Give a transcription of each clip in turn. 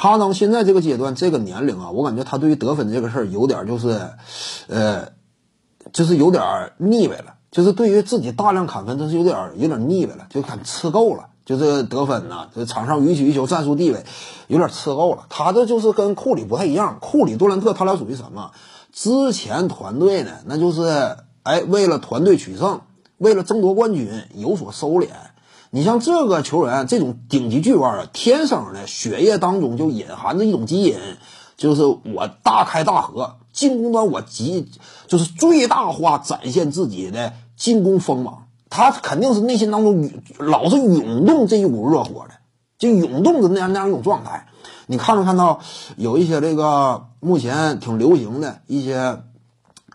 哈登现在这个阶段这个年龄啊，我感觉他对于得分这个事儿有点就是，呃，就是有点腻歪了。就是对于自己大量砍分，真是有点有点腻歪了，就看吃够了。就是得分呐，这场上予取予求，战术地位有点吃够了。他这就是跟库里不太一样。库里、杜兰特他俩属于什么？之前团队呢，那就是哎，为了团队取胜，为了争夺冠军有所收敛。你像这个球员，这种顶级巨腕啊，天生的血液当中就隐含着一种基因，就是我大开大合，进攻端我极就是最大化展现自己的进攻锋芒。他肯定是内心当中老是涌动这一股热火的，就涌动着那样那样一种状态。你看没看到有一些这个目前挺流行的一些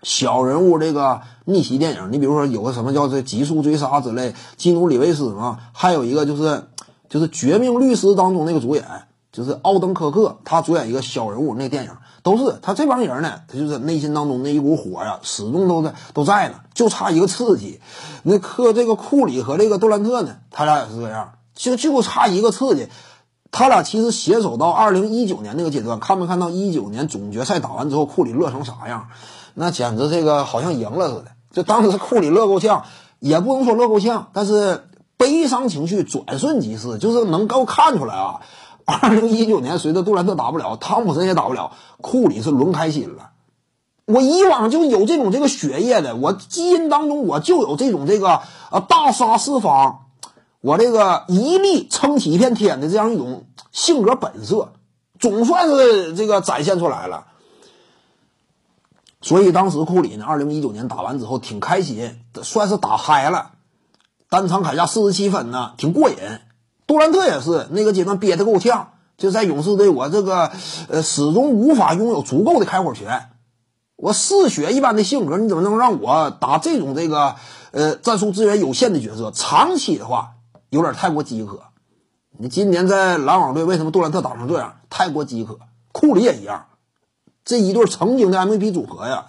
小人物这个逆袭电影？你比如说有个什么叫这《极速追杀》之类，基努里维斯嘛，还有一个就是就是《绝命律师》当中那个主演。就是奥登科克，他主演一个小人物那电影，都是他这帮人呢，他就是内心当中那一股火呀，始终都在都在呢，就差一个刺激。那克这个库里和这个杜兰特呢，他俩也是这样，就就差一个刺激。他俩其实携手到二零一九年那个阶段，看没看到一九年总决赛打完之后，库里乐成啥样？那简直这个好像赢了似的。就当时库里乐够呛，也不能说乐够呛，但是悲伤情绪转瞬即逝，就是能够看出来啊。二零一九年，随着杜兰特打不了，汤普森也打不了，库里是轮开心了。我以往就有这种这个血液的，我基因当中我就有这种这个呃大杀四方，我这个一力撑起一片天的这样一种性格本色，总算是这个展现出来了。所以当时库里呢，二零一九年打完之后挺开心，算是打嗨了，单场砍下四十七分呢，挺过瘾。杜兰特也是那个阶段憋得够呛，就在勇士队，我这个呃始终无法拥有足够的开火权。我嗜血一般的性格，你怎么能让我打这种这个呃战术资源有限的角色？长期的话有点太过饥渴。你今年在篮网队为什么杜兰特打成这样？太过饥渴。库里也一样，这一对曾经的 MVP 组合呀，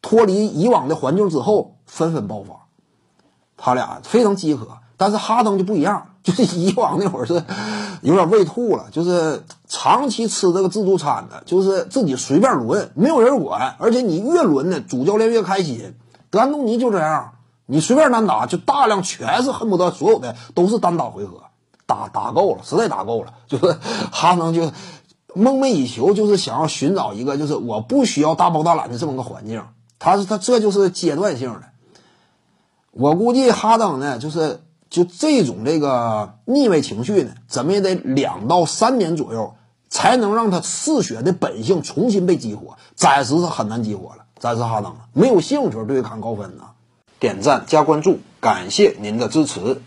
脱离以往的环境之后纷纷爆发，他俩非常饥渴。但是哈登就不一样。就是以往那会儿是 有点胃吐了，就是长期吃这个自助餐的，就是自己随便轮，没有人管，而且你越轮呢，主教练越开心。德安东尼就这样，你随便单打，就大量全是恨不得所有的都是单打回合，打打够了，实在打够了，就是哈登就梦寐以求，就是想要寻找一个，就是我不需要大包大揽的这么个环境。他是他这就是阶段性的，我估计哈登呢，就是。就这种这个逆位情绪呢，怎么也得两到三年左右，才能让他嗜血的本性重新被激活。暂时是很难激活了，暂时哈登没有兴趣对抗高分呢。点赞加关注，感谢您的支持。